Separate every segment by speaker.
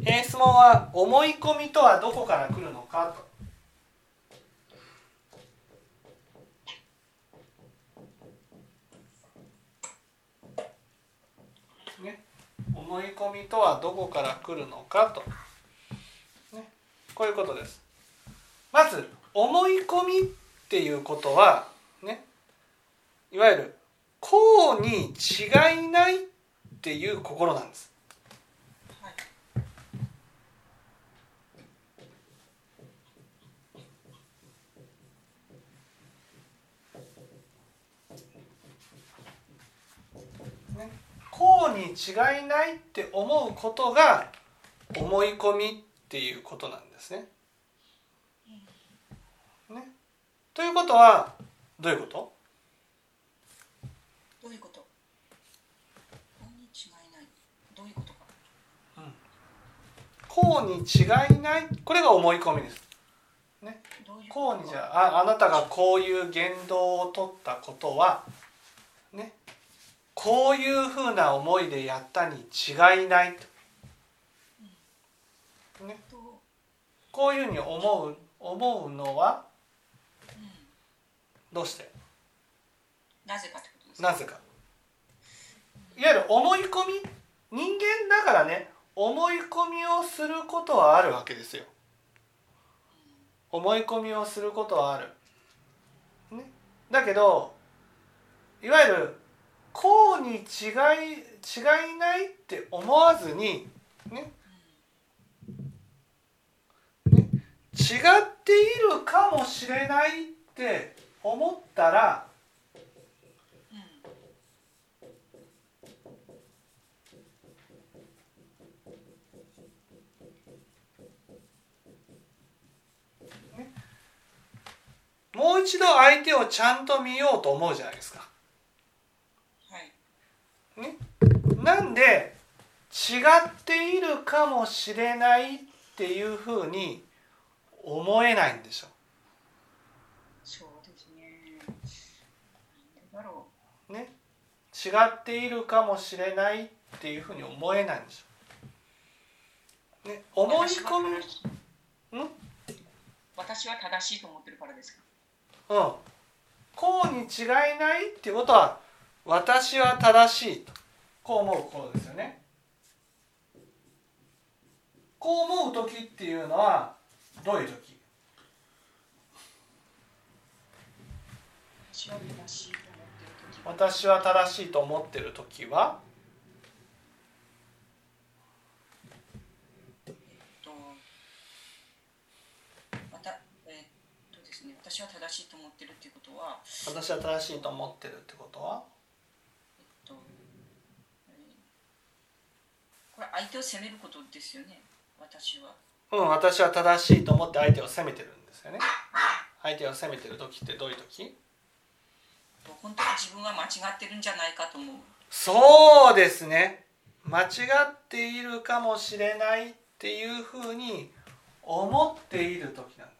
Speaker 1: えー、質問は思い込みとはどこから来るのかと。ね、思い込みとはどこから来るのかと、ね、こういうことです。まず思い込みっていうことはねいわゆるこうに違いないっていう心なんです。こうに違いないって思うことが思い込みっていうことなんですね。ね。ということはどういうこと？
Speaker 2: どういうこと？違いない。どういうことか、うん、
Speaker 1: こうに違いない。これが思い込みです。ね、こうにじゃああなたがこういう言動を取ったことはねこういうふうな思いでやったに違いないと、ね、こういうふうに思う思うのはどうして？
Speaker 2: なぜか？
Speaker 1: なぜか。いわゆる思い込み？人間だからね思い込みをすることはあるわけですよ。思い込みをすることはある、ね、だけどいわゆるこうに違い違いないって思わずにね。ね。違っているかもしれないって思ったらもう一度相手をちゃんと見ようと思うじゃないですか。ね、なんで違っているかもしれないっていうふうに思えないんでしょう
Speaker 2: そうですね。
Speaker 1: ね、違っているかもしれないっていうふうに思えないんでしょう。ね、思い込み。ん？
Speaker 2: 私は正しいと思ってるからですか？
Speaker 1: うん。こうに違いないっていうことは私は正しいと。こう思うことですよね。こう思う時っていうのはどういう時？私は正しいと思ってる時は？
Speaker 2: 私は正しいと思ってるってことは？
Speaker 1: 私は正しいと思ってるってことは？
Speaker 2: これ相手を責めることですよね。私は。
Speaker 1: うん私は正しいと思って相手を責めてるんですよね。相手を責めてる時ってどういう時？
Speaker 2: 本当に自分は間違ってるんじゃないかと思う。
Speaker 1: そうですね。間違っているかもしれないっていうふうに思っている時なんです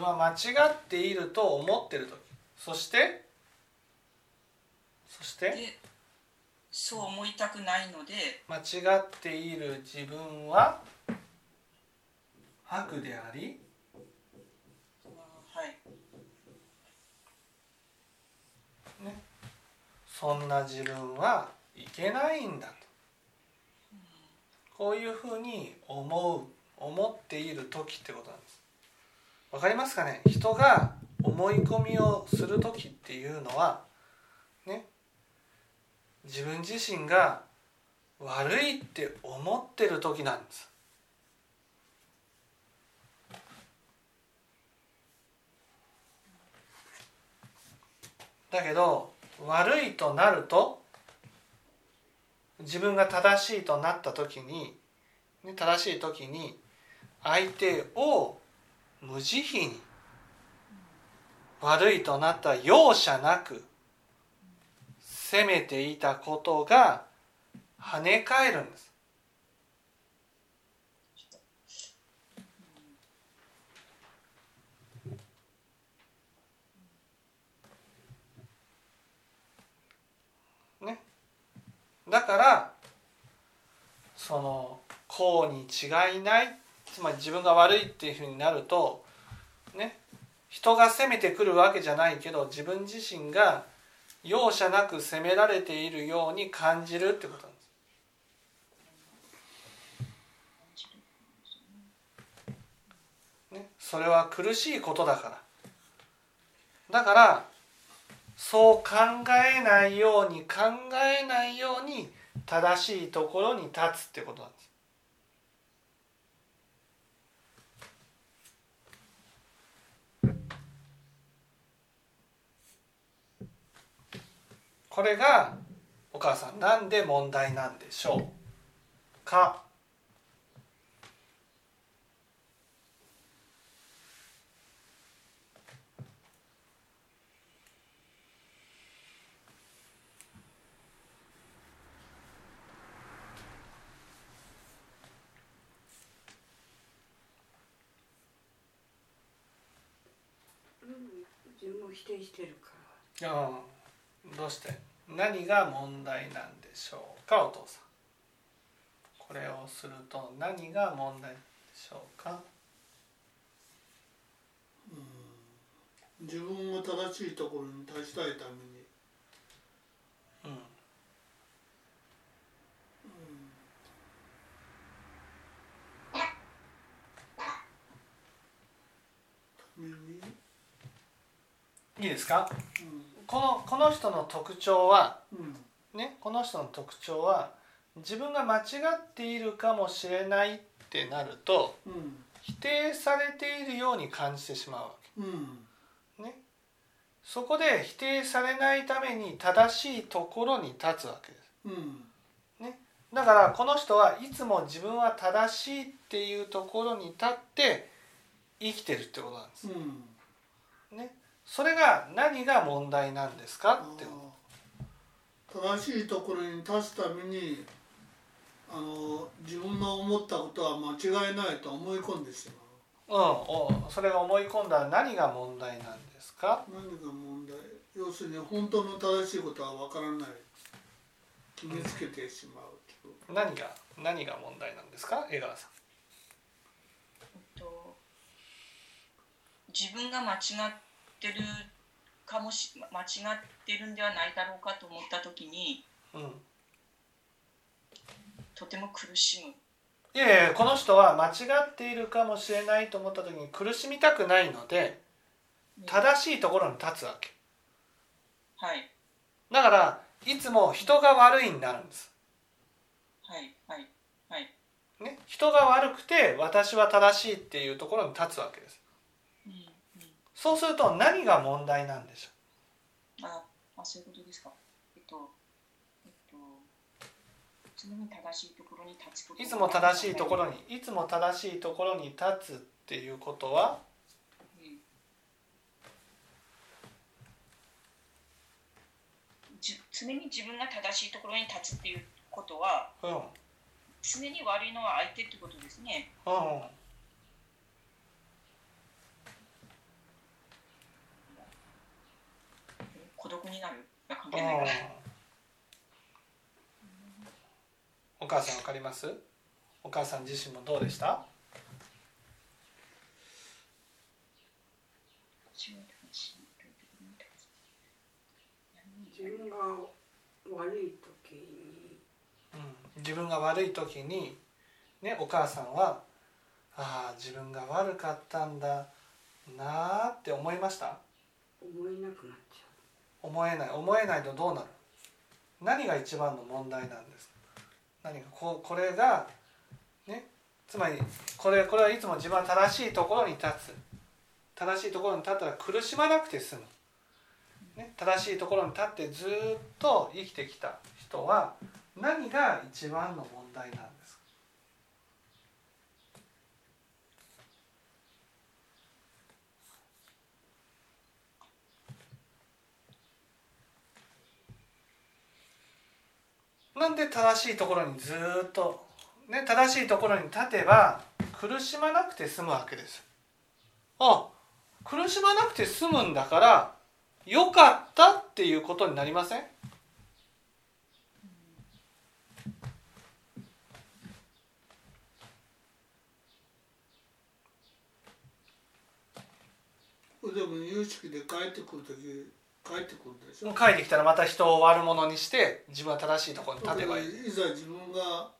Speaker 1: は間違っていると思ってる時。そして？そして？
Speaker 2: そう思いたくないので。
Speaker 1: 間違っている自分は悪であり？
Speaker 2: はい。
Speaker 1: ね。そんな自分はいけないんだと。こういうふうに思う思っている時ってことなんですわかりますかね？人が思い込みをする時っていうのはね？自分自身が悪いって思ってる時なんです。だけど悪いとなると自分が正しいとなった時に正しい時に相手を無慈悲に悪いとなった容赦なく責めていたことが跳ね返るんです。ね、だからその「こうに違いない」つまり自分が悪いっていうふうになるとね人が責めてくるわけじゃないけど自分自身が容赦なく責められているように感じるってことなんです。ね、それは苦しいことだからだからそう考えないように考えないように正しいところに立つってことなんです。これがお母さんなんで問題なんでしょうか？
Speaker 3: 自分を否定してるか
Speaker 1: ら。どうして？何が問題なんでしょうかお父さん。これをすると何が問題でしょうか？
Speaker 4: うん。自分が正しいところに立ちたいために。
Speaker 1: うんいいですか、うん。このこの人の特徴は、ね、この人の特徴は自分が間違っているかもしれないってなると、うん、否定されているように感じてしまうわけ。うん、ね、そこで否定されないために正しいところに立つわけです。うん。ね、だからこの人はいつも自分は正しいっていうところに立って生きてるってことなんです。ね、それが何が問題なんですか？って
Speaker 4: 正しいところに立つためにあの自分の思ったことは間違いないと思い込んでし
Speaker 1: まう。うん、おそれが思い込んだら何が問題なんですか？
Speaker 4: 何が問題？要するに本当の正しいことは分からない。決めつけてしまう、
Speaker 1: う。ん、何が何が問題なんですか？江川さん。
Speaker 2: 自分が間違っってるかもし間違ってるんではないだろうかと思った時に、うん、とても苦しむ。
Speaker 1: いやいやこの人は間違っているかもしれないと思った時に苦しみたくないので正しいところに立つわけ。
Speaker 2: はい
Speaker 1: だからいつも人が悪いになるんです。
Speaker 2: はいはいはい
Speaker 1: ね、人が悪くて私は正しいっていうところに立つわけです。そうすると何が問題なんでしょ
Speaker 2: う？ああそういうことですか。えっとえっと常に正しいところに立つこと。
Speaker 1: いつも正しいところにいつも正しいところに立つっていうことは、うん、
Speaker 2: じ常に自分が正しいところに立つっていうことは、うん、常に悪いのは相手ってことですね。うん孤独になる関係ないから。
Speaker 1: お母さんわかります？お母さん自身もどうでした？
Speaker 3: 自分が悪い時に、
Speaker 1: うん、自分が悪い時にねお母さんはああ自分が悪かったんだなあって思いました？
Speaker 3: 思えなくなっ
Speaker 1: 思えない思えないとどうなる？何が一番の問題なんです何かここれがねつまりこれこれはいつも自分は正しいところに立つ。正しいところに立ったら苦しまなくて済む、ね、正しいところに立ってずっと生きてきた人は何が一番の問題なんですなんで正しいところにずっと、ね、正しいところに立てば苦しまなくて済むわけです。あ苦しまなくて済むんだからよかったっていうことになりません？
Speaker 4: でも有識で帰ってくる時帰ってくるでしょ？
Speaker 1: 帰ってきたらまた人を悪者にして自分は正しいところに立てばいい。
Speaker 4: いざ自分が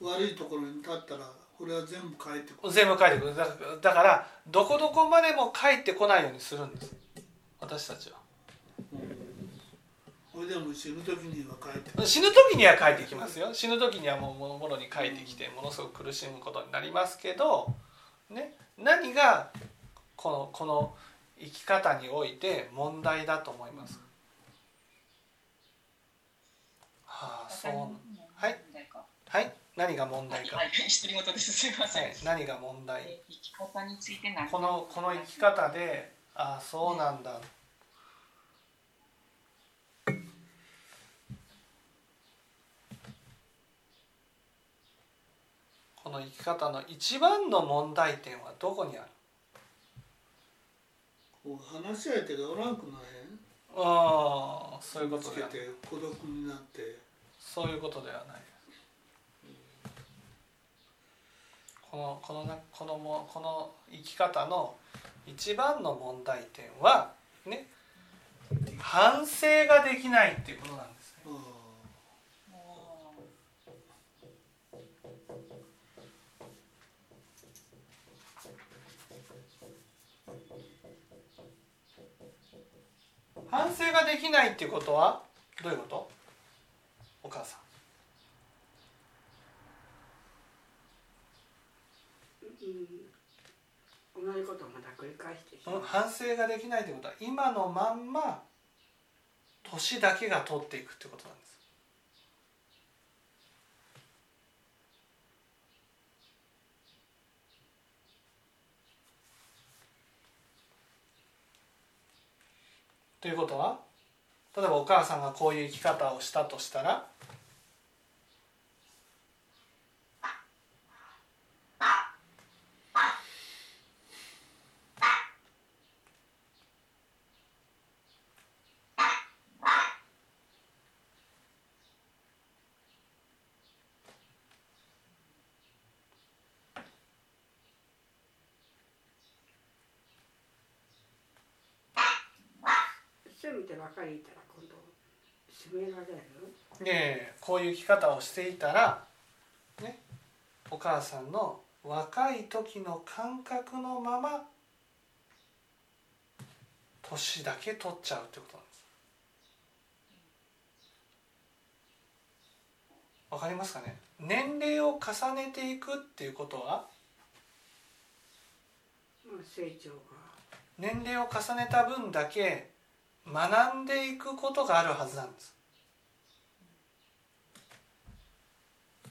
Speaker 4: 悪いところに立ったらこれは全部帰ってくる。
Speaker 1: 全部帰ってくる。だだからどこどこまでも帰ってこないようにするんです。私たちは。
Speaker 4: これでも死ぬ時には帰って
Speaker 1: 死ぬ時には帰ってきますよ。死ぬ時にはもうももろに帰ってきてものすごく苦しむことになりますけど、ね、何がこのこの生き方において問題だと思います。はあそう。はい。はい。何が問題か、
Speaker 2: はい、
Speaker 1: 何が問題？
Speaker 2: 生き方について何
Speaker 1: このこの生き方でああそうなんだ、この生き方の一番の問題点はどこにある？
Speaker 4: 話し相手がおらんくな
Speaker 1: ああそういうこと
Speaker 4: つ孤独になって。
Speaker 1: そういうことではない。このこのなこのもこの生き方の一番の問題点はね反省ができないっていうことなんです反省ができないっていうことはどういうこと？お母さ
Speaker 3: うん、同じことをまた繰り返して
Speaker 1: 反省ができないってことは今のまんま年だけが取っていくってことなんですということは例えばお母さんがこういう生き方をしたとしたら
Speaker 3: そういう意味でばかりいたら今度責められる
Speaker 1: ねえこういう生き方をしていたらねお母さんの若い時の感覚のまま年だけ取っちゃうってことなんです。わかりますかね？年齢を重ねていくっていうことは？
Speaker 3: まあ成長が。
Speaker 1: 年齢を重ねた分だけ学んでいくことがあるはずなんです。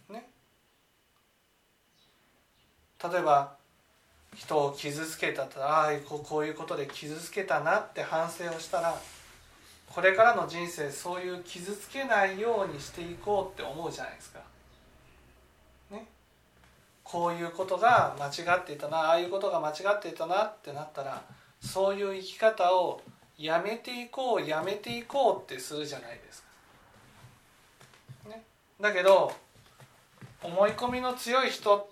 Speaker 1: ね。例えば人を傷つけたとああこういうことで傷つけたなって反省をしたらこれからの人生そういう傷つけないようにしていこうって思うじゃないですか。ね。こういうことが間違っていたなああいうことが間違っていたなってなったらそういう生き方をやめていこうやめていこうってするじゃないですか。ね、だけど思い込みの強い人っ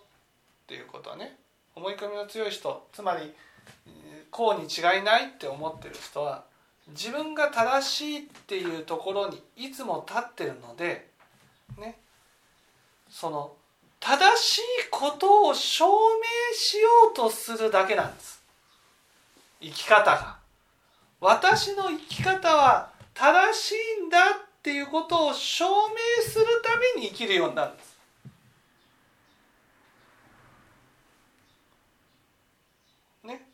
Speaker 1: ていうことはね思い込みの強い人つまりこうに違いないって思ってる人は自分が正しいっていうところにいつも立ってるのでねその正しいことを証明しようとするだけなんです生き方が。私の生き方は正しいんだっていうことを証明するために生きるようになるんです。ね、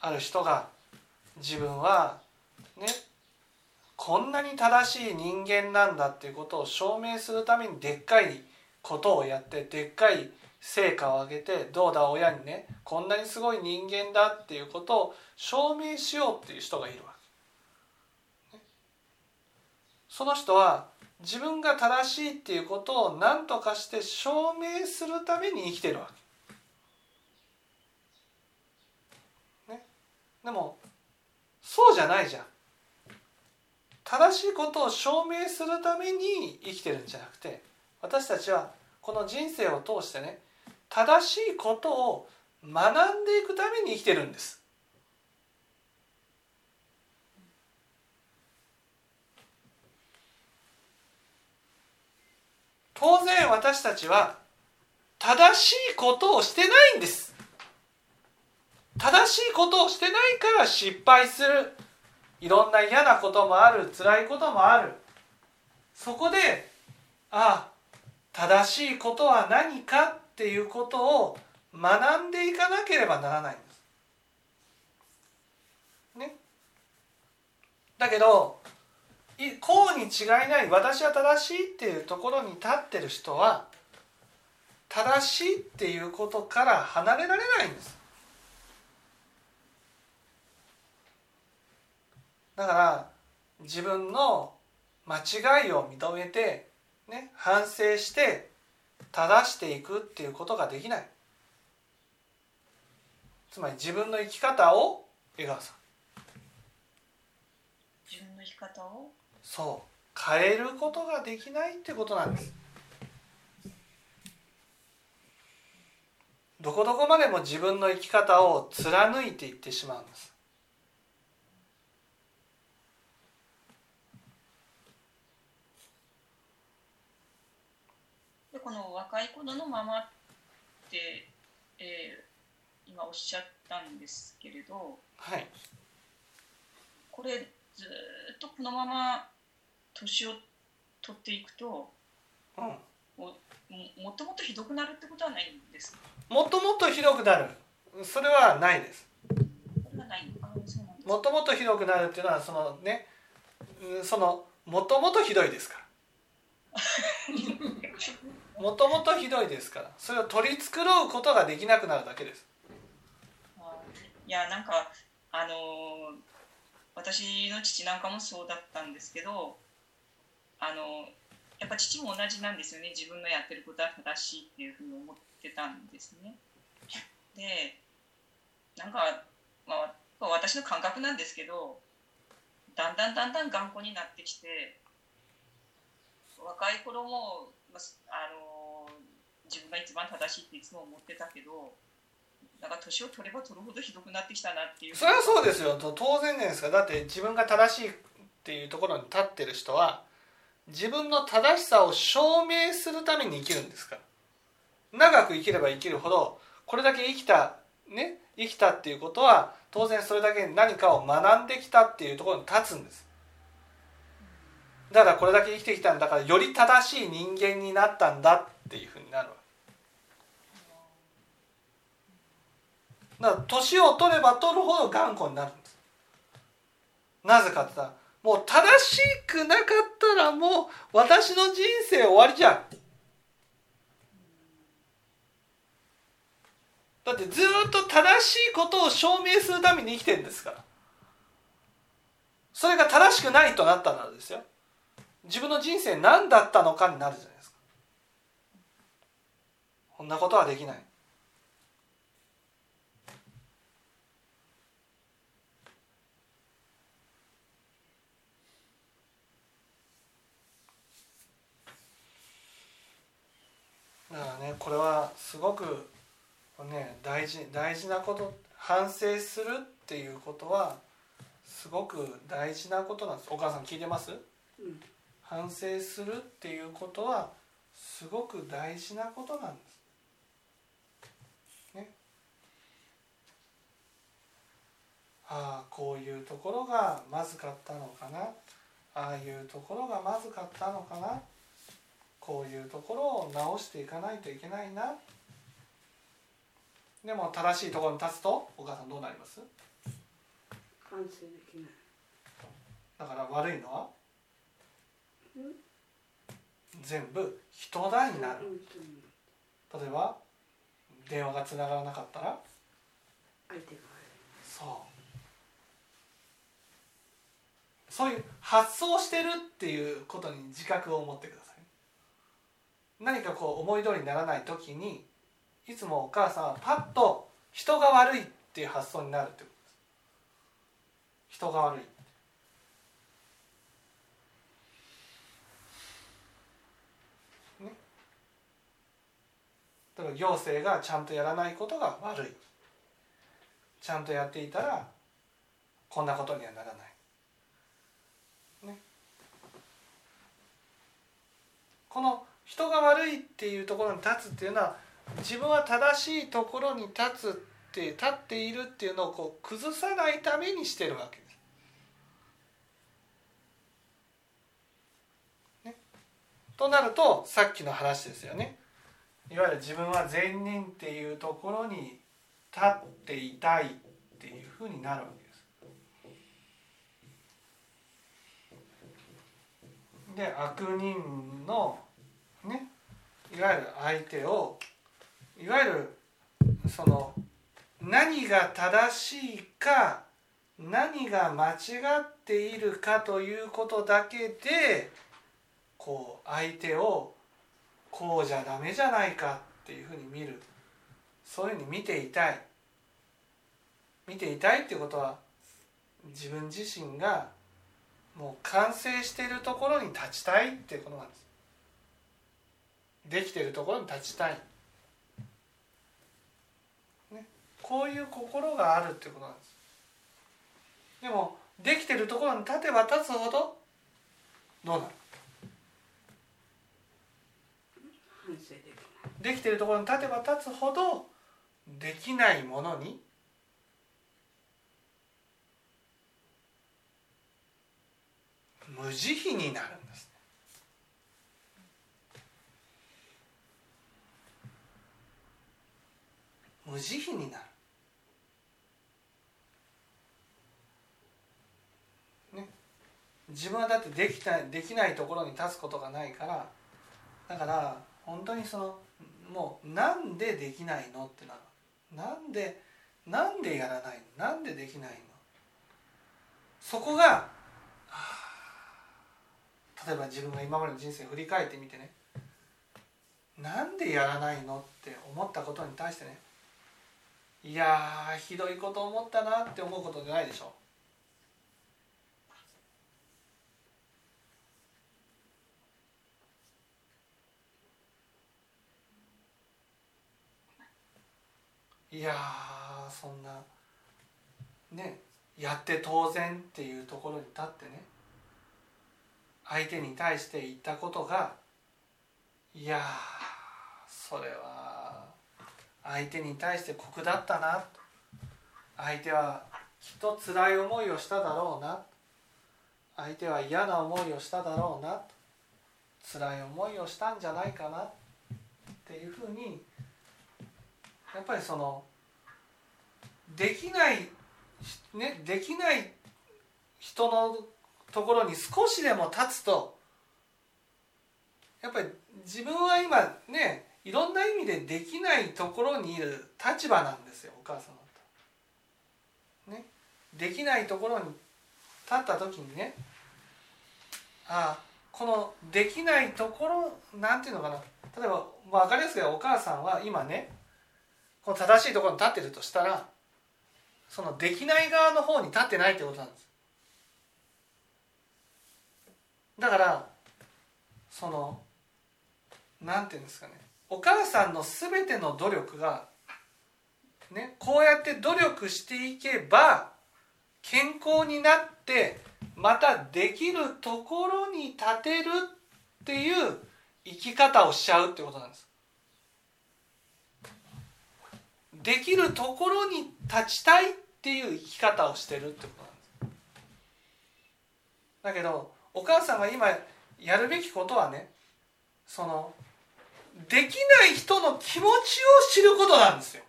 Speaker 1: ある人が自分はねこんなに正しい人間なんだっていうことを証明するためにでっかいことをやってでっかい成果を上げてどうだ親にねこんなにすごい人間だっていうことを証明しようっていう人がいるわけ。その人は自分が正しいっていうことを何とかして証明するために生きてるわけ。ね、でもそうじゃないじゃん。正しいことを証明するために生きてるんじゃなくて私たちはこの人生を通してね正しいことを学んでいくために生きてるんです。当然私たちは正しいことをしてないんです。正しいことをしてないから失敗する。いろんな嫌なこともある辛いこともある。そこでああ正しいことは何かっていうことを学んでいかなければならないんです。ね。だけどこうに違いない私は正しいっていうところに立ってる人は正しいっていうことから離れられないんです。だから自分の間違いを認めて、ね、反省して正していくっていうことができない。つまり自分の生き方を江川さん。
Speaker 2: 自分の生き方を？
Speaker 1: そう。変えることができないってことなんです。どこどこまでも自分の生き方を貫いていってしまうんです
Speaker 2: この若い頃のままって、えー、今おっしゃったんですけれど、
Speaker 1: はい、
Speaker 2: これずっとこのまま年を取っていくと、
Speaker 1: うん、
Speaker 2: ももともとひどくなるってことはないんですか？
Speaker 1: もともとひどくなる。それはないです。もともとひどくなるっていうのはそのねそのもともとひどいですから もともとひどいですから。それを取り繕うことができなくなるだけです。
Speaker 2: いやなんかあのー、私の父なんかもそうだったんですけどあのやっぱ父も同じなんですよね。自分のやってることは正しいっていうふうに思ってたんですね。でなんか、まあ、私の感覚なんですけどだんだんだんだん頑固になってきて若い頃もあの自分が一番正しいっていつも思ってたけどなんか年を取れば取るほどひどくなってきたなっていう。
Speaker 1: それはそうですよ。当然ですかだって自分が正しいっていうところに立ってる人は自分の正しさを証明するために生きるんですから。長く生きれば生きるほどこれだけ生きたね生きたっていうことは当然それだけ何かを学んできたっていうところに立つんです。だからこれだけ生きてきたんだからより正しい人間になったんだっていうふうになる。わけだから年を取れば取るほど頑固になる。んですなぜかって言ったらもう正しくなかったらもう私の人生終わりじゃん。だってずっと正しいことを証明するために生きてるんですから。それが正しくないとなったならですよ。自分の人生何だったのかになるじゃないですか。こんなことはできない。だからねこれはすごくね大事大事なこと反省するっていうことはすごく大事なことなんです。お母さん聞いてます、
Speaker 3: うん、
Speaker 1: 反省するっていうことはすごく大事なことなんです。ね。ああこういうところがまずかったのかな。ああいうところがまずかったのかな。こういうところを直していかないといけないな。でも正しいところに立つとお母さんどうなります？
Speaker 3: 反省できない。
Speaker 1: だから悪いのは？全部人だになる。例えば電話がつながらなかったら？
Speaker 3: 相手が
Speaker 1: そう。そういう発想してるっていうことに自覚を持ってください。何かこう思い通りにならない時にいつもお母さんはパッと人が悪いっていう発想になるってことです。人が悪いだから行政がちゃんとやらないことが悪いちゃんとやっていたらこんなことにはならないねこの人が悪いっていうところに立つっていうのは自分は正しいところに立つって立っているっていうのをこう崩さないためにしてるわけです。ね、となるとさっきの話ですよね。いわゆる自分は善人っていうところに立っていたいっていうふうになるわけです。で悪人のねいわゆる相手をいわゆるその何が正しいか何が間違っているかということだけでこう相手をこうじゃダメじゃないかっていうふうに見る。そういうふうに見ていたい。見ていたいっていうことは自分自身がもう完成しているところに立ちたいっていうことなんです。できているところに立ちたい、ね、こういう心があるっていうことなんです。でもできているところに立てば立つほどどうなる？できてるところに立てば立つほどできないものに無慈悲になるんです。無慈悲になる。ね、自分はだってできたできないところに立つことがないから。だから本当にそのもうなんでできないのってなる。なんでなんでやらないの？なんでできないの？そこが例えば自分が今までの人生を振り返ってみてね。なんでやらないのって思ったことに対してね。いやひどいこと思ったなって思うことじゃないでしょ。いやそんなねやって当然っていうところに立ってね相手に対して言ったことがいやそれは相手に対して酷だったな相手はきっと辛い思いをしただろうな相手は嫌な思いをしただろうな辛い思いをしたんじゃないかなっていうふうにやっぱりそのできないねできない人のところに少しでも立つとやっぱり自分は今ねいろんな意味でできないところにいる立場なんですよお母様と。ね、できないところに立った時にねああこのできないところなんていうのかな例えば分かりやすいお母さんは今ねこの正しいところに立ってるとしたらそのできない側の方に立ってないってことなんです。だからそのなんていうんですかねお母さんの全ての努力がねこうやって努力していけば健康になってまたできるところに立てるっていう生き方をしちゃうってことなんです。できるところに立ちたいっていう生き方をしてるってことなんです。だけどお母さんが今やるべきことはねそのできない人の気持ちを知ることなんですよ。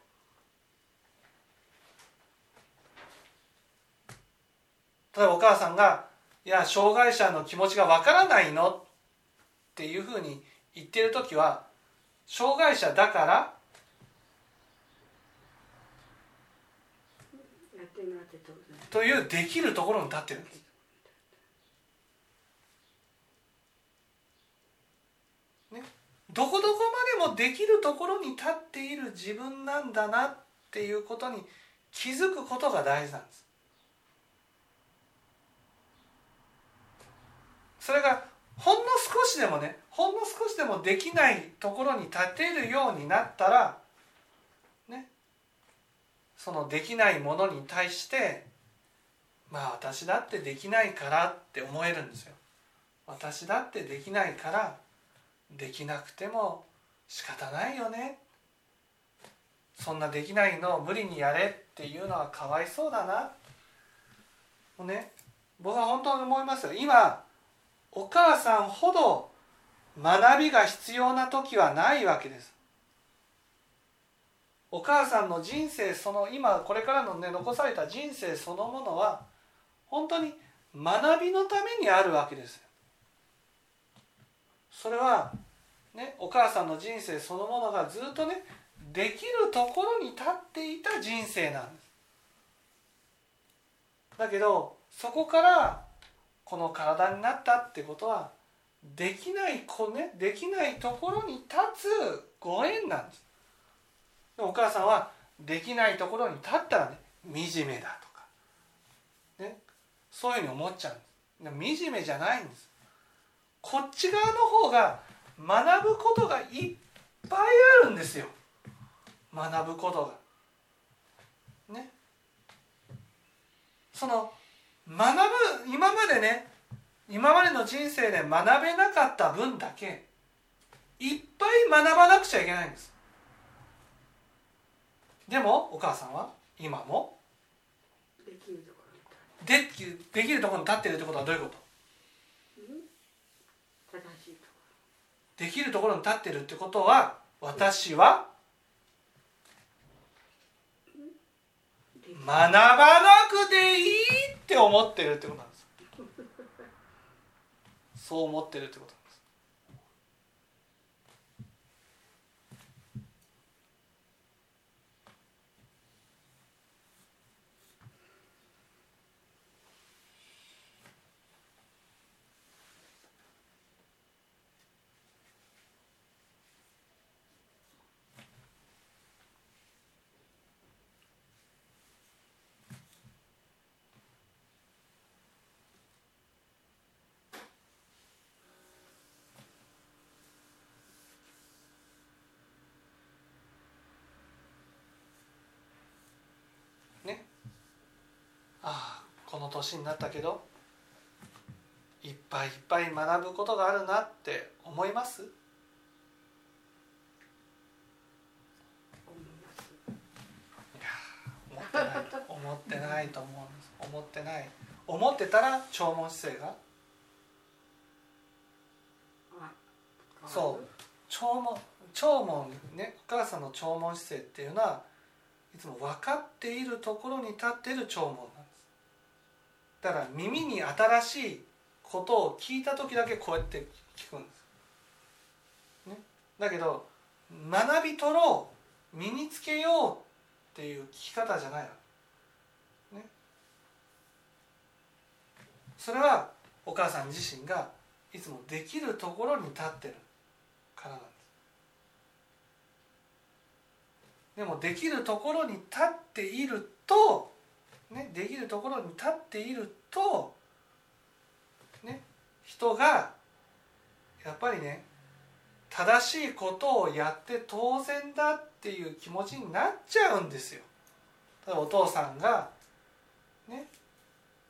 Speaker 1: 例えばお母さんが「いや障害者の気持ちがわからないの?」っていうふうに言ってる時は障害者だからというできるところに立ってるんですね。どこどこまでもできるところに立っている自分なんだなっていうことに気づくことが大事なんです。それがほんの少しでもねほんの少しでもできないところに立てるようになったらねそのできないものに対してまあ私だってできないからって思えるんですよ。私だってできないからできなくても仕方ないよね。そんなできないのを無理にやれっていうのはかわいそうだな。もうね僕は本当に思いますよ。今お母さんほど学びが必要な時はないわけです。お母さんの人生その今これからのね残された人生そのものは本当に学びのためにあるわけですそれはねお母さんの人生そのものがずっとねできるところに立っていた人生なんです。だけどそこからこの体になったってことはできない子ねできないところに立つご縁なんです。お母さんはできないところに立ったらね惨めだと、そういうふうに思っちゃうんです。惨めじゃないんです。こっち側の方が学ぶことがいっぱいあるんですよ。学ぶことが。ね。その学ぶ今までね今までの人生で学べなかった分だけいっぱい学ばなくちゃいけないんです。でもお母さんは今も
Speaker 3: でき
Speaker 1: できるところに立ってるってことはどういうこと？
Speaker 3: 正しいと
Speaker 1: できるところに立ってるってことは私は学ばなくていいって思ってるってことなんです。そう思ってるってことなんですああこの年になったけどいっぱいいっぱい学ぶことがあるなって思います？
Speaker 3: 思
Speaker 1: ってない思ってないと思うんです。思ってない。思ってたら弔問姿勢が？
Speaker 3: あ
Speaker 1: そう。弔問弔問ねお母さんの弔問姿勢っていうのはいつも分かっているところに立っている弔問。なんですだから耳に新しいことを聞いた時だけこうやって聞くんです、ね、だけど学び取ろう身につけようっていう聞き方じゃないわけ、ね、それはお母さん自身がいつもできるところに立ってるからなんです。でもできるところに立っていると、ね、できるところに立っていると、ね、人がやっぱりね正しいことをやって当然だっていう気持ちになっちゃうんですよ。例えばお父さんがね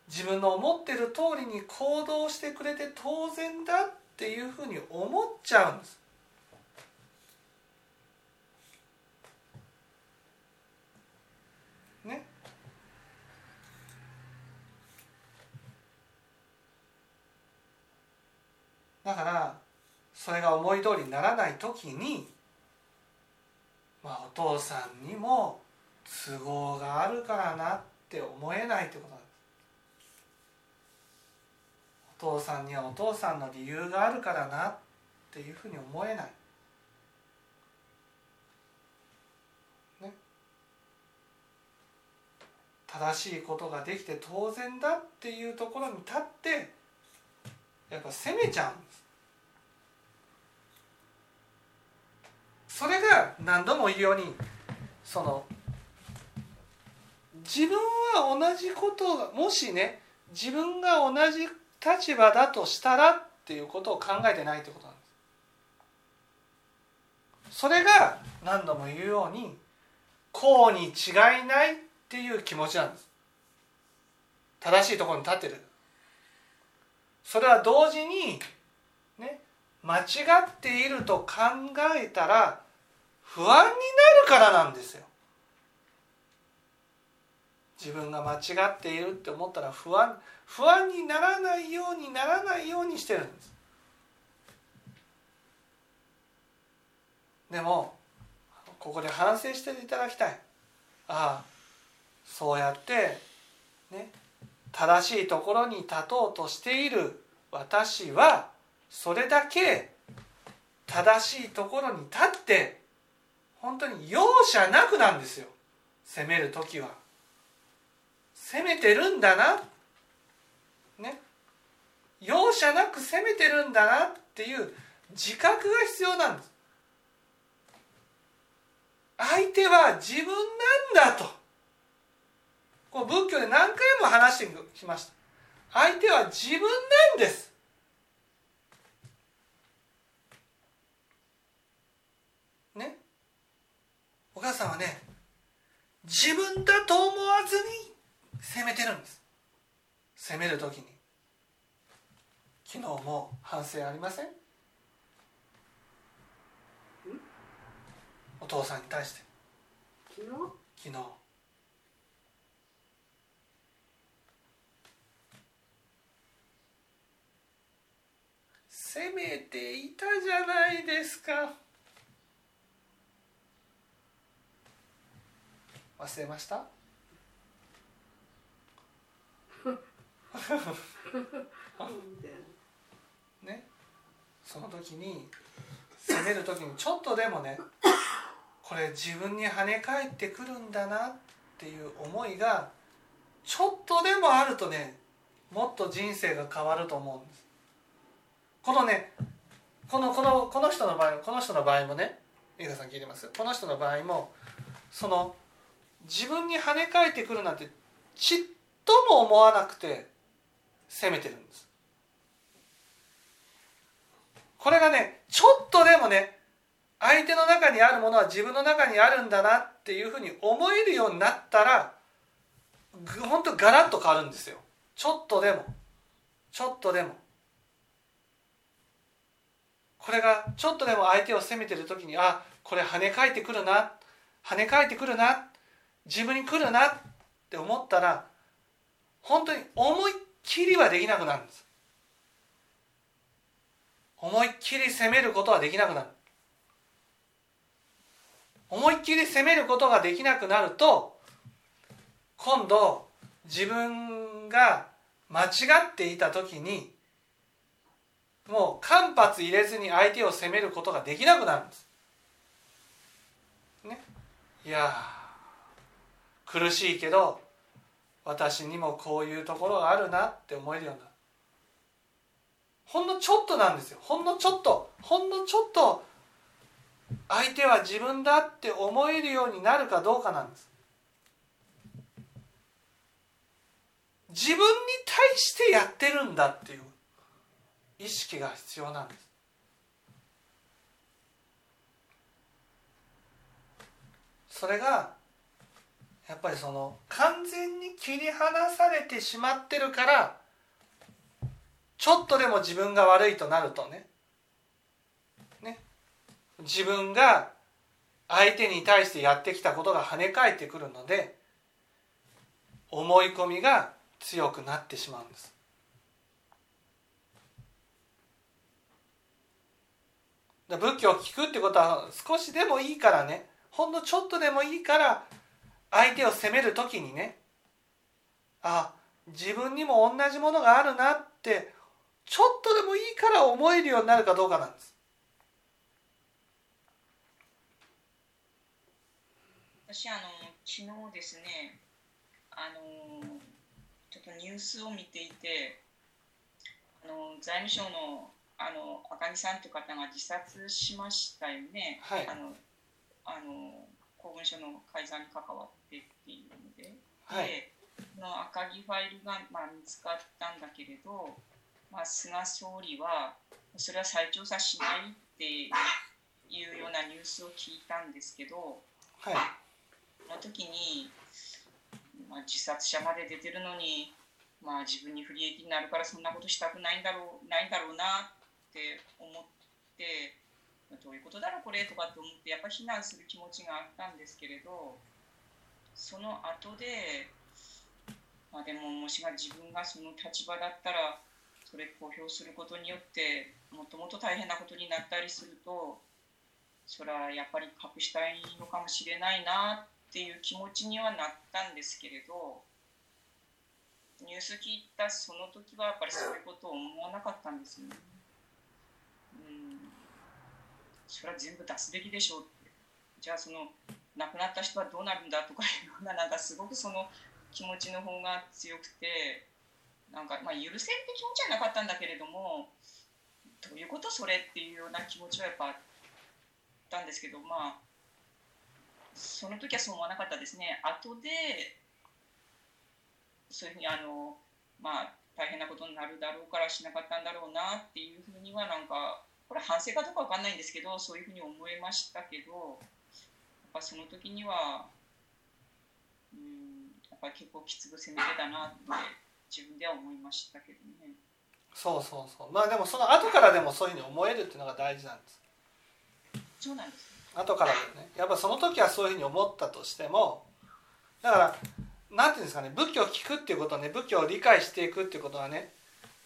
Speaker 1: 自分の思ってる通りに行動してくれて当然だっていうふうに思っちゃうんです。ねだからそれが思い通りにならない時にまあお父さんにも都合があるからなって思えないってことなんですお父さんにはお父さんの理由があるからなっていうふうに思えない。ね。正しいことができて当然だっていうところに立ってやっぱ責めちゃうん。ですそれが何度も言うようにその自分は同じことがもしね自分が同じ立場だとしたらっていうことを考えてないってことなんです。それが何度も言うようにこうに違いないっていう気持ちなんです。正しいところに立ってる。それは同時にね間違っていると考えたら不安になるからなんですよ。自分が間違っているって思ったら不安不安にならないようにならないようにしてるんです。でもここで反省していただきたい。ああそうやってね正しいところに立とうとしている私はそれだけ正しいところに立って本当に容赦なくなんですよ攻める時は。攻めてるんだなね。容赦なく攻めてるんだなっていう自覚が必要なんです。相手は自分なんだと。こう仏教で何回も話してきました。相手は自分なんです。ね？お母さんはね自分だと思わずに責めてるんです。責める時に。昨日も反省ありません？お父さんに対して。
Speaker 3: 昨日？
Speaker 1: 昨日責めていたじゃないですか。忘れました？ね？その時に責める時にちょっとでもねこれ自分に跳ね返ってくるんだなっていう思いがちょっとでもあるとねもっと人生が変わると思うんですこのねこのこのこの人の場合この人の場合もね井川さん聞いてます？この人の場合もその自分に跳ね返ってくるなんてちっとも思わなくて責めてるんです。これがねちょっとでもね相手の中にあるものは自分の中にあるんだなっていうふうに思えるようになったら本当ガラッと変わるんですよ。ちょっとでも。ちょっとでも。これがちょっとでも相手を責めてる時にあこれ跳ね返ってくるな。跳ね返ってくるな。自分に来るな。って思ったら本当に思いっきりはできなくなるんです。思いっきり責めることはできなくなる。思いっきり責めることができなくなると今度自分が間違っていた時にもう間髪入れずに相手を責めることができなくなるんです。ね、いや苦しいけど私にもこういうところがあるなって思えるようにな。る。ほんのちょっとなんですよ。ほんのちょっと。ほんのちょっと相手は自分だって思えるようになるかどうかなんです。自分に対してやってるんだっていう。意識が必要なんです。それがやっぱりその完全に切り離されてしまってるからちょっとでも自分が悪いとなるとね。ね。自分が相手に対してやってきたことが跳ね返ってくるので思い込みが強くなってしまうんです。仏教を聞くってことは少しでもいいからね。ほんのちょっとでもいいから相手を責める時にね。あ自分にも同じものがあるなってちょっとでもいいから思えるようになるかどうかなんです。
Speaker 2: 私あの昨日ですねあのちょっとニュースを見ていてあの財務省のあの赤木さんという方が自殺しましたよね、
Speaker 1: はい、
Speaker 2: あのあの公文書の改ざんに関わってっていうので、
Speaker 1: はい、
Speaker 2: での赤木ファイルが、まあ、見つかったんだけれどまあ、菅総理はそれは再調査しないっていうようなニュースを聞いたんですけど、
Speaker 1: はい、
Speaker 2: その時に、まあ、自殺者まで出てるのに、まあ、自分に不利益になるからそんなことしたくないんだろうないんだろうなって思ってどういうことだろうこれとかって思ってやっぱり非難する気持ちがあったんですけれどその後でまあでももしが自分がその立場だったらそれ公表することによってもっともっと大変なことになったりするとそれはやっぱり隠したいのかもしれないなっていう気持ちにはなったんですけれどニュース聞いたその時はやっぱりそういうことを思わなかったんですよね。それは全部出すべきでしょうって。じゃあその亡くなった人はどうなるんだとかいうようななんかすごくその気持ちの方が強くてなんかまあ許せるって気持ちはなかったんだけれどもどういうことそれっていうような気持ちはやっぱあったんですけどまあその時はそう思わなかったですね。後でそういうふうにあのまあ大変なことになるだろうからしなかったんだろうなっていうふうにはなんかこれ反省かどうかわかんないんですけどそういうふうに思いましたけどやっぱその時にはうんやっぱり結構きつく責めてたなって自分では思いましたけどね。
Speaker 1: そうそうそう。まあでもその後からでもそういうふうに思えるっていうのが大事なんです。
Speaker 2: そうなんです。
Speaker 1: 後からでね。やっぱその時はそういうふうに思ったとしてもだからなんていうんですかね。仏教を聞くっていうことはね仏教を理解していくっていうことはね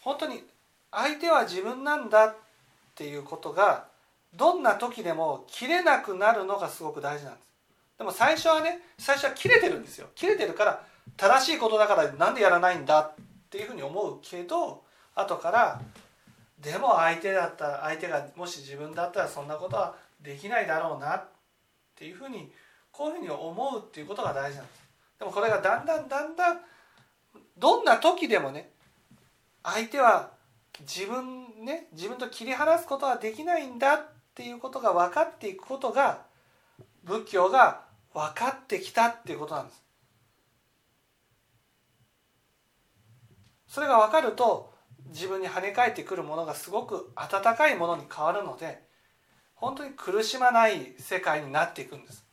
Speaker 1: 本当に相手は自分なんだってていうことがどんな時でも切れなくなるのがすごく大事なんです。でも最初はね最初は切れてるんですよ。切れてるから正しいことだからなんでやらないんだっていうふうに思うけど後からでも相手だったら相手がもし自分だったらそんなことはできないだろうなっていうふうにこういうふうに思うっていうことが大事なんです。でもこれがだんだんだんだんどんな時でもね相手は自分ね自分と切り離すことはできないんだっていうことが分かっていくことが仏教が分かってきたっていうことなんです。それが分かると自分に跳ね返ってくるものがすごく温かいものに変わるので本当に苦しまない世界になっていくんです。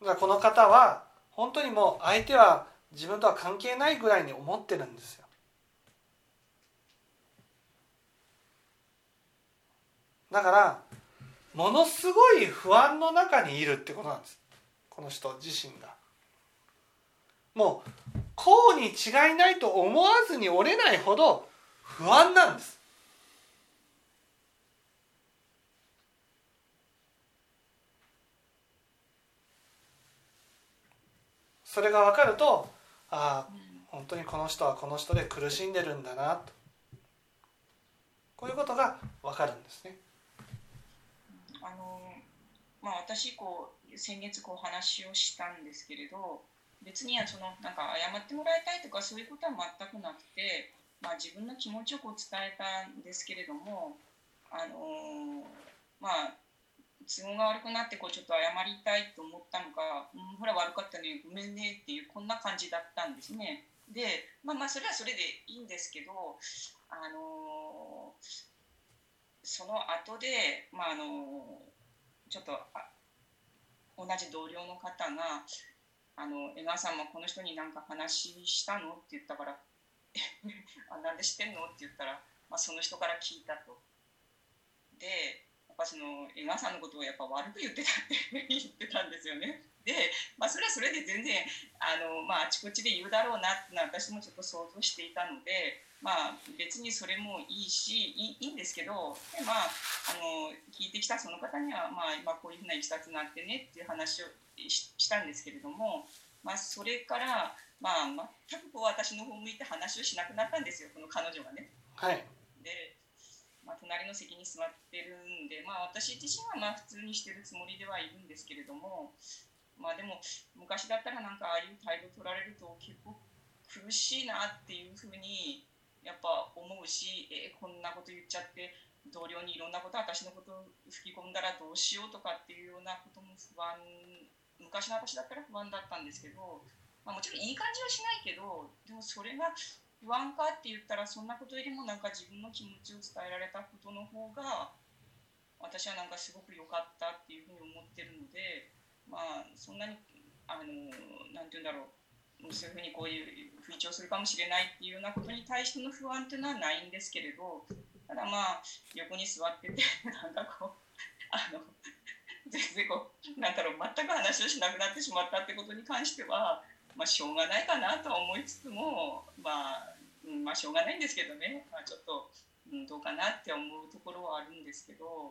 Speaker 1: だからこの方は本当にもう相手は自分とは関係ないぐらいに思ってるんですよ。だからものすごい不安の中にいるってことなんです。この人自身が。もうこうに違いないと思わずに折れないほど不安なんです。それが分かるとああ本当にこの人はこの人で苦しんでるんだなとこういうことが分かるんですね。
Speaker 2: あのまあ、私こう先月こう話をしたんですけれど別にはそのなんか謝ってもらいたいとかそういうことは全くなくて、まあ、自分の気持ちをこう伝えたんですけれどもあのまあ都合が悪くなってこうちょっと謝りたいと思ったのか、うん、ほら悪かったねごめんねっていうこんな感じだったんですね。でまあまあそれはそれでいいんですけどあのその後でまああのちょっと同じ同僚の方が「あの江川さんもこの人に何か話したの?」って言ったから「あなんで知ってんの?」って言ったら、まあ、その人から聞いたと。でぱその江川さんのことをやっぱ悪く言ってたって 言ってたんですよね。で、まあ、それはそれで全然あの、まあ、あちこちで言うだろうなってのは私もちょっと想像していたので、まあ、別にそれもいいしいいんですけどで、まあ、あの聞いてきたその方には、まあ、今こういうふうないきさつがあってねっていう話をししたんですけれども、まあ、それから、まあ、全くこう私の方向いて話をしなくなったんですよこの彼女がね。
Speaker 1: はい、
Speaker 2: でまあ、隣の席に座ってるんで、まあ、私自身はまあ普通にしてるつもりではいるんですけれども、まあ、でも昔だったらなんかああいう態度取られると結構苦しいなっていうふうにやっぱ思うし、えー、こんなこと言っちゃって同僚にいろんなこと私のこと吹き込んだらどうしようとかっていうようなことも不安昔の私だったら不安だったんですけど、まあ、もちろんいい感じはしないけどでもそれが不安かって言ったらそんなことよりもなんか自分の気持ちを伝えられたことの方が私はなんかすごく良かったっていうふうに思ってるのでまあそんなにあのなんて言うんだろう。そういうふうにこういう不一致をするかもしれないっていうようなことに対しての不安っていうのはないんですけれどただまあ横に座ってて なんかこうあの全然こうなんだろう全く話をしなくなってしまったってことに関しては、まあ、しょうがないかなとは思いつつも、まあ、うんまあしょうがないんですけどね、まあ、ちょっと、うん、どうかなって思うところはあるんですけど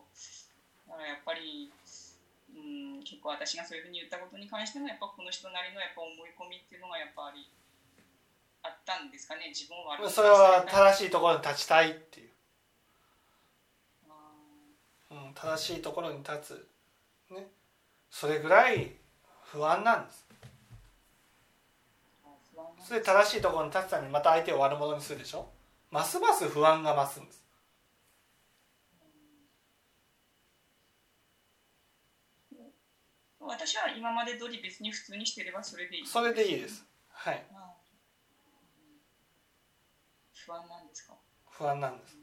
Speaker 2: だからやっぱり。うん、結構私がそういうふうに言ったことに関してもやっぱこの人なりのやっぱ思い込みっていうのがやっぱりあったんですかね。自分は
Speaker 1: それは正しいところに立ちたいっていう、うん、正しいところに立つ、ね、それぐらい不安なんですそれで正しいところに立つためにまた相手を悪者にするでしょ？ますます不安が増すんです。
Speaker 2: 私は今まで通り別に普通にしてればそれでいい。
Speaker 1: それでいいです。はい。
Speaker 2: 不安なんですか？
Speaker 1: 不安なんです。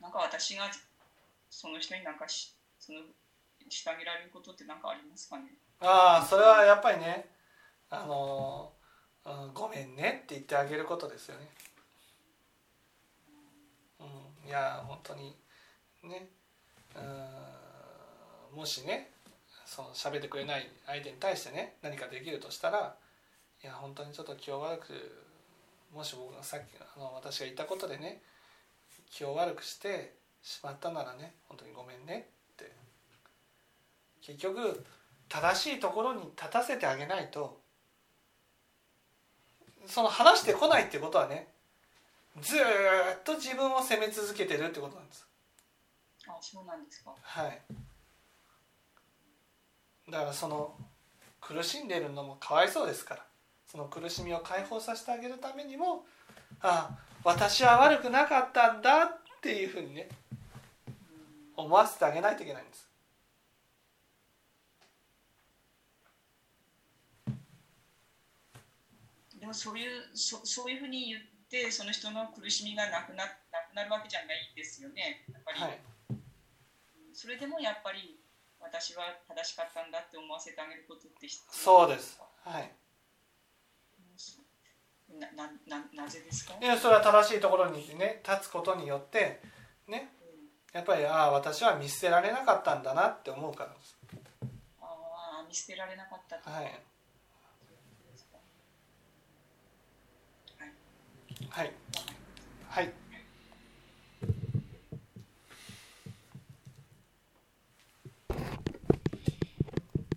Speaker 2: なんか私がその人になんかしそのしてあげられることって何かありますかね？
Speaker 1: ああそれはやっぱりねあの、うん、ごめんねって言ってあげることですよね。うんいや本当にねうんもしねその喋ってくれない相手に対してね何かできるとしたらいや本当にちょっと気を悪くもし僕がさっきあの私が言ったことでね気を悪くしてしまったならね本当にごめんねって。結局正しいところに立たせてあげないとその話してこないってことはねずっと自分を責め続けてるってことなんです。
Speaker 2: あそうなんですか。
Speaker 1: はい。だからその苦しんでいるのもかわいそうですからその苦しみを解放させてあげるためにもああ私は悪くなかったんだっていうふうにね思わせてあげないといけないんです
Speaker 2: でもそういうそそういうふうに言ってその人の苦しみがなくななくなるわけじゃないですよね。やっぱり、
Speaker 1: はい。
Speaker 2: それでもやっぱり私は正しかったんだって思わせてあげることって必要。
Speaker 1: そうです。はい。
Speaker 2: ななななぜですか？
Speaker 1: いやそれは正しいところにね立つことによってね。やっぱりああ私は見捨てられなかったんだなって思うからです。
Speaker 2: ああ見捨てられなかったと。
Speaker 1: はいはい。はい。